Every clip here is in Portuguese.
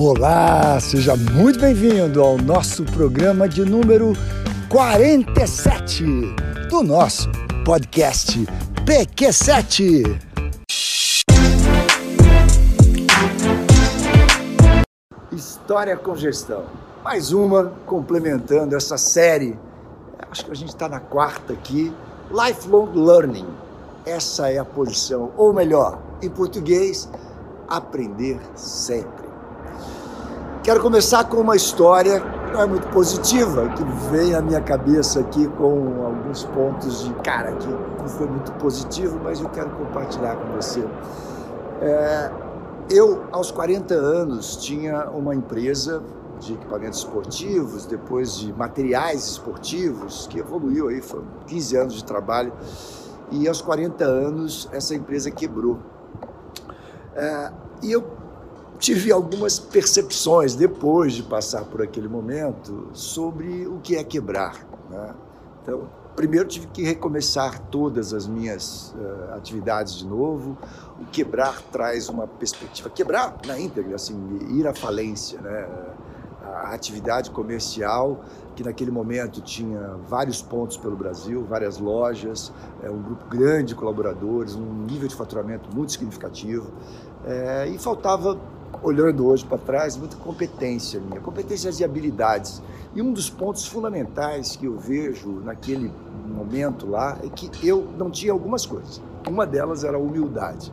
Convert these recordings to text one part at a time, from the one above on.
Olá, seja muito bem-vindo ao nosso programa de número 47 do nosso podcast PQ7. História com gestão. Mais uma complementando essa série. Acho que a gente está na quarta aqui. Lifelong Learning. Essa é a posição, ou melhor, em português, aprender sempre. Quero começar com uma história que não é muito positiva, que vem à minha cabeça aqui com alguns pontos de cara que não foi muito positivo, mas eu quero compartilhar com você. É, eu, aos 40 anos, tinha uma empresa de equipamentos esportivos, depois de materiais esportivos, que evoluiu aí, foram 15 anos de trabalho, e aos 40 anos essa empresa quebrou. É, e eu tive algumas percepções depois de passar por aquele momento sobre o que é quebrar. Né? Então, primeiro tive que recomeçar todas as minhas uh, atividades de novo. O quebrar traz uma perspectiva, quebrar na íntegra, assim, ir à falência, né? A atividade comercial que naquele momento tinha vários pontos pelo Brasil, várias lojas, é, um grupo grande de colaboradores, um nível de faturamento muito significativo, é, e faltava olhando hoje para trás, muita competência minha, competências e habilidades. E um dos pontos fundamentais que eu vejo naquele momento lá é que eu não tinha algumas coisas. Uma delas era a humildade.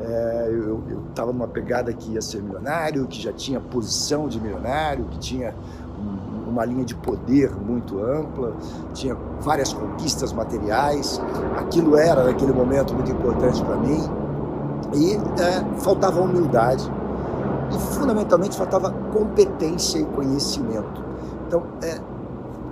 É, eu estava numa pegada que ia ser milionário, que já tinha posição de milionário, que tinha um, uma linha de poder muito ampla, tinha várias conquistas materiais. Aquilo era, naquele momento, muito importante para mim. E é, faltava humildade e fundamentalmente faltava competência e conhecimento. Então, é,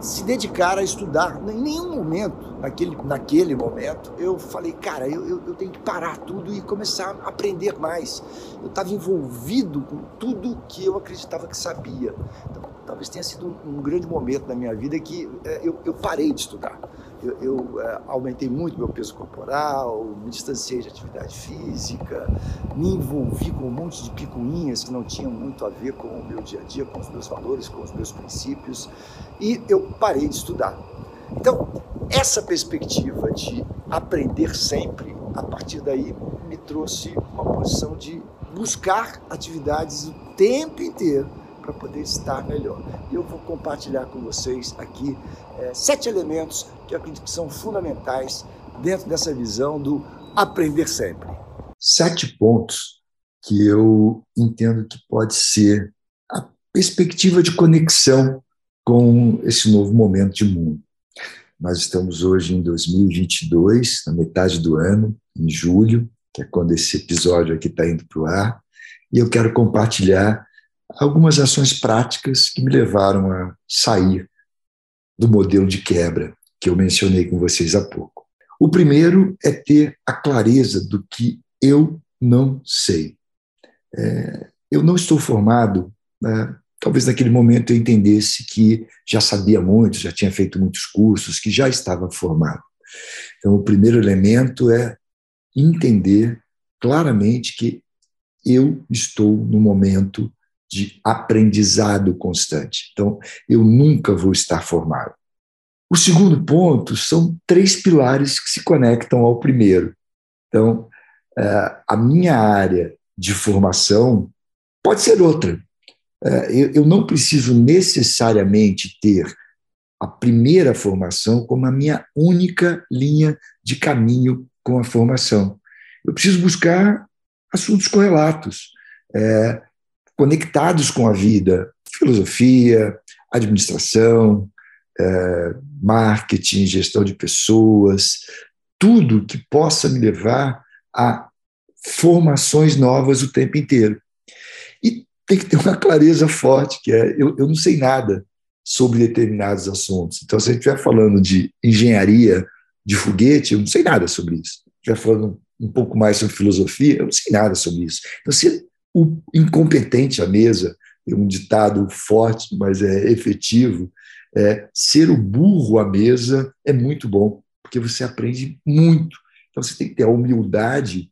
se dedicar a estudar. Em nenhum momento, naquele, naquele momento, eu falei, cara, eu, eu, eu tenho que parar tudo e começar a aprender mais. Eu estava envolvido com tudo que eu acreditava que sabia. Então, talvez tenha sido um, um grande momento na minha vida que é, eu, eu parei de estudar eu, eu é, aumentei muito meu peso corporal, me distanciei de atividade física, me envolvi com um monte de picuinhas que não tinham muito a ver com o meu dia a dia, com os meus valores, com os meus princípios, e eu parei de estudar. Então, essa perspectiva de aprender sempre, a partir daí me trouxe uma posição de buscar atividades o tempo inteiro para poder estar melhor. Eu vou compartilhar com vocês aqui é, sete elementos que eu acredito que são fundamentais dentro dessa visão do aprender sempre. Sete pontos que eu entendo que pode ser a perspectiva de conexão com esse novo momento de mundo. Nós estamos hoje em 2022, na metade do ano, em julho, que é quando esse episódio aqui está indo para o ar, e eu quero compartilhar algumas ações práticas que me levaram a sair do modelo de quebra que eu mencionei com vocês há pouco. O primeiro é ter a clareza do que eu não sei. É, eu não estou formado, né? talvez naquele momento eu entendesse que já sabia muito, já tinha feito muitos cursos, que já estava formado. Então, o primeiro elemento é entender claramente que eu estou no momento de aprendizado constante. Então, eu nunca vou estar formado. O segundo ponto são três pilares que se conectam ao primeiro. Então, é, a minha área de formação pode ser outra. É, eu não preciso necessariamente ter a primeira formação como a minha única linha de caminho com a formação. Eu preciso buscar assuntos correlatos. É, conectados com a vida, filosofia, administração, é, marketing, gestão de pessoas, tudo que possa me levar a formações novas o tempo inteiro. E tem que ter uma clareza forte, que é, eu, eu não sei nada sobre determinados assuntos. Então, se a gente estiver falando de engenharia de foguete, eu não sei nada sobre isso. Se estiver falando um pouco mais sobre filosofia, eu não sei nada sobre isso. Então, se o incompetente à mesa, é um ditado forte, mas é efetivo, é, ser o burro à mesa é muito bom, porque você aprende muito. Então você tem que ter a humildade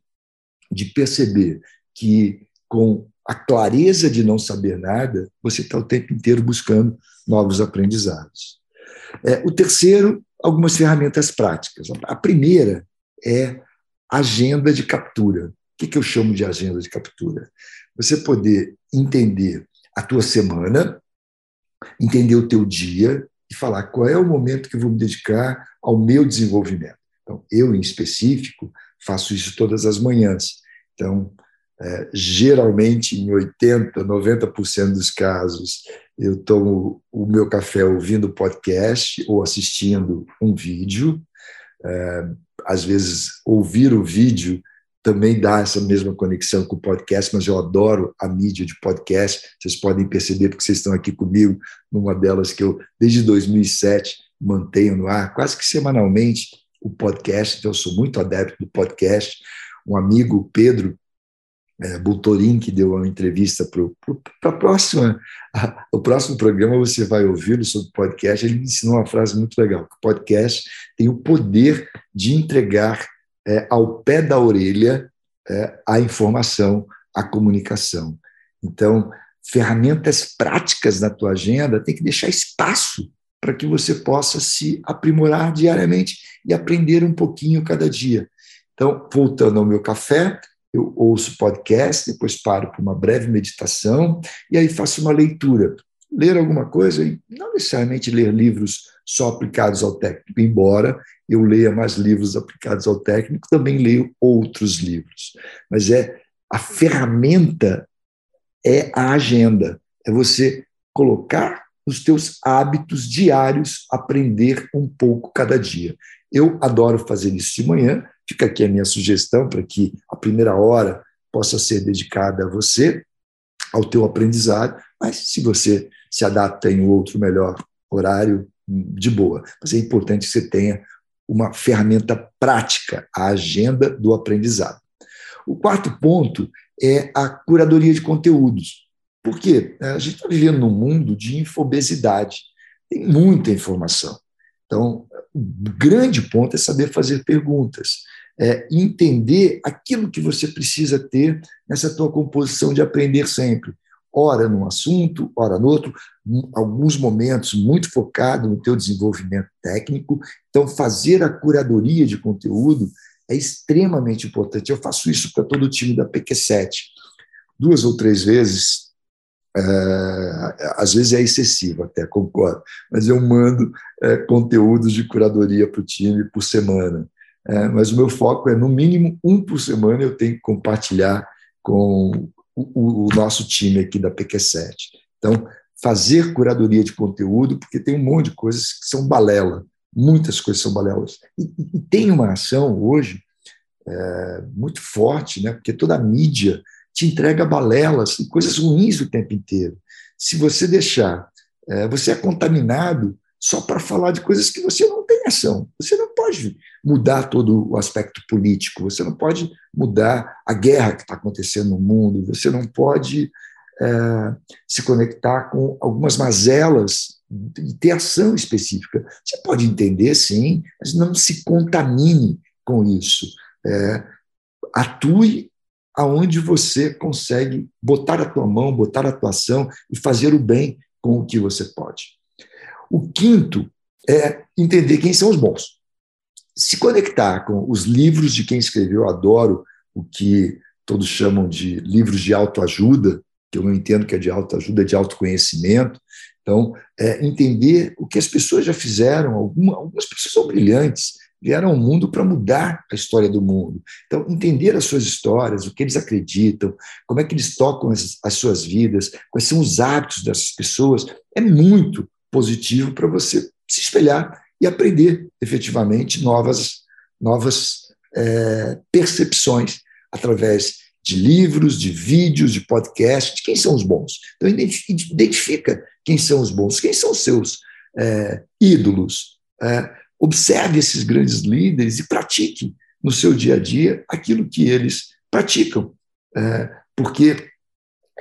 de perceber que com a clareza de não saber nada, você está o tempo inteiro buscando novos aprendizados. É, o terceiro, algumas ferramentas práticas. A primeira é agenda de captura. O que, que eu chamo de agenda de captura? Você poder entender a tua semana, entender o teu dia e falar qual é o momento que eu vou me dedicar ao meu desenvolvimento. Então, eu, em específico, faço isso todas as manhãs. Então, é, geralmente, em 80%, 90% dos casos, eu tomo o meu café ouvindo podcast ou assistindo um vídeo. É, às vezes, ouvir o vídeo também dá essa mesma conexão com o podcast, mas eu adoro a mídia de podcast. Vocês podem perceber, porque vocês estão aqui comigo, numa delas que eu, desde 2007, mantenho no ar, quase que semanalmente, o podcast. Então, eu sou muito adepto do podcast. Um amigo, Pedro, é, Bultorin, que deu uma entrevista para a próxima, o próximo programa você vai ouvir sobre podcast, ele me ensinou uma frase muito legal, que o podcast tem o poder de entregar é, ao pé da orelha é, a informação, a comunicação. Então, ferramentas práticas na tua agenda tem que deixar espaço para que você possa se aprimorar diariamente e aprender um pouquinho cada dia. Então, voltando ao meu café, eu ouço podcast, depois paro para uma breve meditação e aí faço uma leitura. Ler alguma coisa, não necessariamente ler livros só aplicados ao técnico, embora eu leia mais livros aplicados ao técnico, também leio outros livros. Mas é a ferramenta é a agenda, é você colocar os teus hábitos diários, aprender um pouco cada dia. Eu adoro fazer isso de manhã, Fica aqui a minha sugestão para que a primeira hora possa ser dedicada a você, ao teu aprendizado, mas se você se adapta em outro melhor horário, de boa. Mas é importante que você tenha uma ferramenta prática, a agenda do aprendizado. O quarto ponto é a curadoria de conteúdos. Por quê? A gente está vivendo num mundo de infobesidade. Tem muita informação. Então, o grande ponto é saber fazer perguntas é, entender aquilo que você precisa ter nessa tua composição de aprender sempre. Ora num assunto, ora no outro, alguns momentos muito focado no teu desenvolvimento técnico. Então, fazer a curadoria de conteúdo é extremamente importante. Eu faço isso para todo o time da PQ7. Duas ou três vezes é, às vezes é excessivo, até concordo, mas eu mando é, conteúdos de curadoria para o time por semana. É, mas o meu foco é, no mínimo, um por semana eu tenho que compartilhar com o, o nosso time aqui da PQ7. Então, fazer curadoria de conteúdo, porque tem um monte de coisas que são balela, muitas coisas são balelas. E, e tem uma ação hoje é, muito forte, né, porque toda a mídia te entrega balelas e coisas ruins o tempo inteiro. Se você deixar, é, você é contaminado só para falar de coisas que você não tem ação. Você não pode mudar todo o aspecto político, você não pode mudar a guerra que está acontecendo no mundo, você não pode é, se conectar com algumas mazelas e ter ação específica. Você pode entender, sim, mas não se contamine com isso. É, atue aonde você consegue botar a tua mão, botar a atuação e fazer o bem com o que você pode. O quinto é entender quem são os bons. Se conectar com os livros de quem escreveu, eu adoro o que todos chamam de livros de autoajuda, que eu não entendo que é de autoajuda, é de autoconhecimento. Então, é entender o que as pessoas já fizeram, algumas, algumas pessoas são brilhantes, vieram ao mundo para mudar a história do mundo. Então, entender as suas histórias, o que eles acreditam, como é que eles tocam as, as suas vidas, quais são os hábitos dessas pessoas, é muito positivo para você se espelhar e aprender efetivamente novas, novas é, percepções através de livros, de vídeos, de podcasts, quem são os bons. Então, identifica quem são os bons, quem são os seus é, ídolos. É, observe esses grandes líderes e pratique no seu dia a dia aquilo que eles praticam. É, porque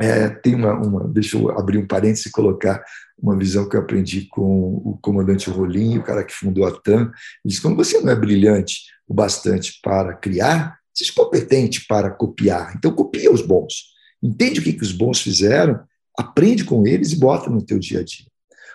é, tem uma, uma, deixa eu abrir um parênteses e colocar uma visão que eu aprendi com o comandante Rolim, o cara que fundou a TAM. Ele diz: quando você não é brilhante o bastante para criar, seja competente para copiar. Então, copia os bons. entende o que, que os bons fizeram, aprende com eles e bota no teu dia a dia.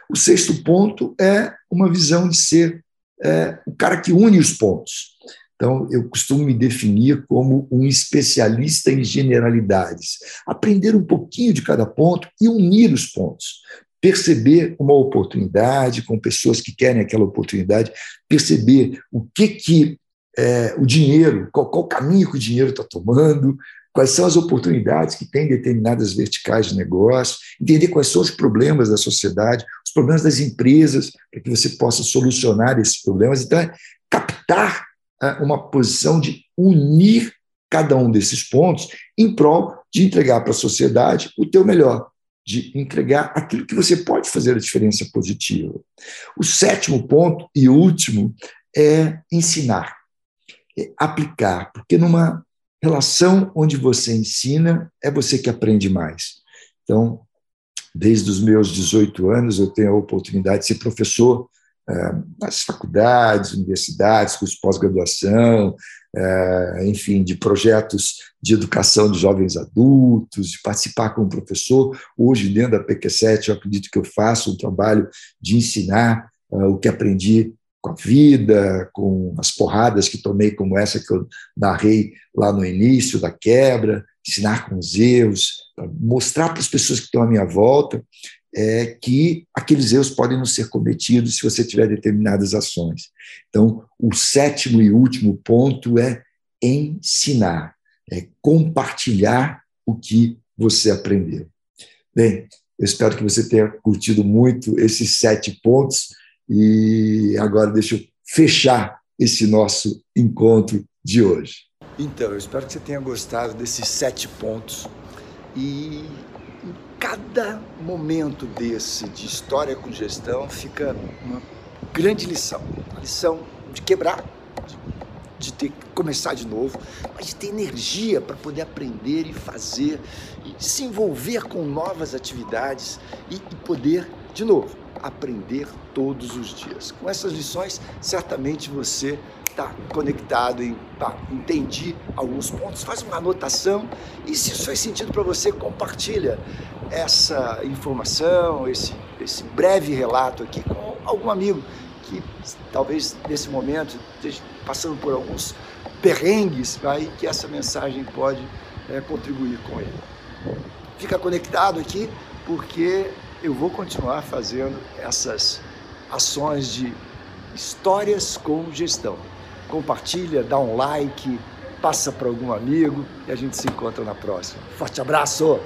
O sexto ponto é uma visão de ser é, o cara que une os pontos. Então, eu costumo me definir como um especialista em generalidades. Aprender um pouquinho de cada ponto e unir os pontos. Perceber uma oportunidade com pessoas que querem aquela oportunidade, perceber o que, que é, o dinheiro, qual, qual caminho que o dinheiro está tomando, quais são as oportunidades que tem determinadas verticais de negócio, entender quais são os problemas da sociedade, os problemas das empresas, para que você possa solucionar esses problemas. Então, é captar é, uma posição de unir cada um desses pontos em prol de entregar para a sociedade o teu melhor, de entregar aquilo que você pode fazer a diferença positiva. O sétimo ponto e último é ensinar, é aplicar, porque numa relação onde você ensina, é você que aprende mais. Então, desde os meus 18 anos, eu tenho a oportunidade de ser professor nas faculdades, universidades, cursos de pós-graduação, é, enfim, de projetos de educação de jovens adultos, de participar como professor. Hoje, dentro da PQ7, eu acredito que eu faço um trabalho de ensinar é, o que aprendi com a vida, com as porradas que tomei, como essa que eu narrei lá no início da quebra, ensinar com os erros, mostrar para as pessoas que estão à minha volta é, que aqueles erros podem não ser cometidos se você tiver determinadas ações. Então, o sétimo e último ponto é ensinar, é compartilhar o que você aprendeu. Bem, eu espero que você tenha curtido muito esses sete pontos. E agora deixa eu fechar esse nosso encontro de hoje. Então, eu espero que você tenha gostado desses sete pontos. E cada momento desse de história com gestão fica uma grande lição. A lição de quebrar, de, de ter que começar de novo, mas de ter energia para poder aprender e fazer, e se envolver com novas atividades e, e poder, de novo, aprender todos os dias. Com essas lições, certamente você está conectado em tá, entendi alguns pontos, faz uma anotação e se isso faz sentido para você, compartilha essa informação, esse, esse breve relato aqui com algum amigo que talvez nesse momento esteja passando por alguns perrengues, aí que essa mensagem pode é, contribuir com ele. Fica conectado aqui porque eu vou continuar fazendo essas ações de histórias com gestão. Compartilha, dá um like, passa para algum amigo e a gente se encontra na próxima. Forte abraço!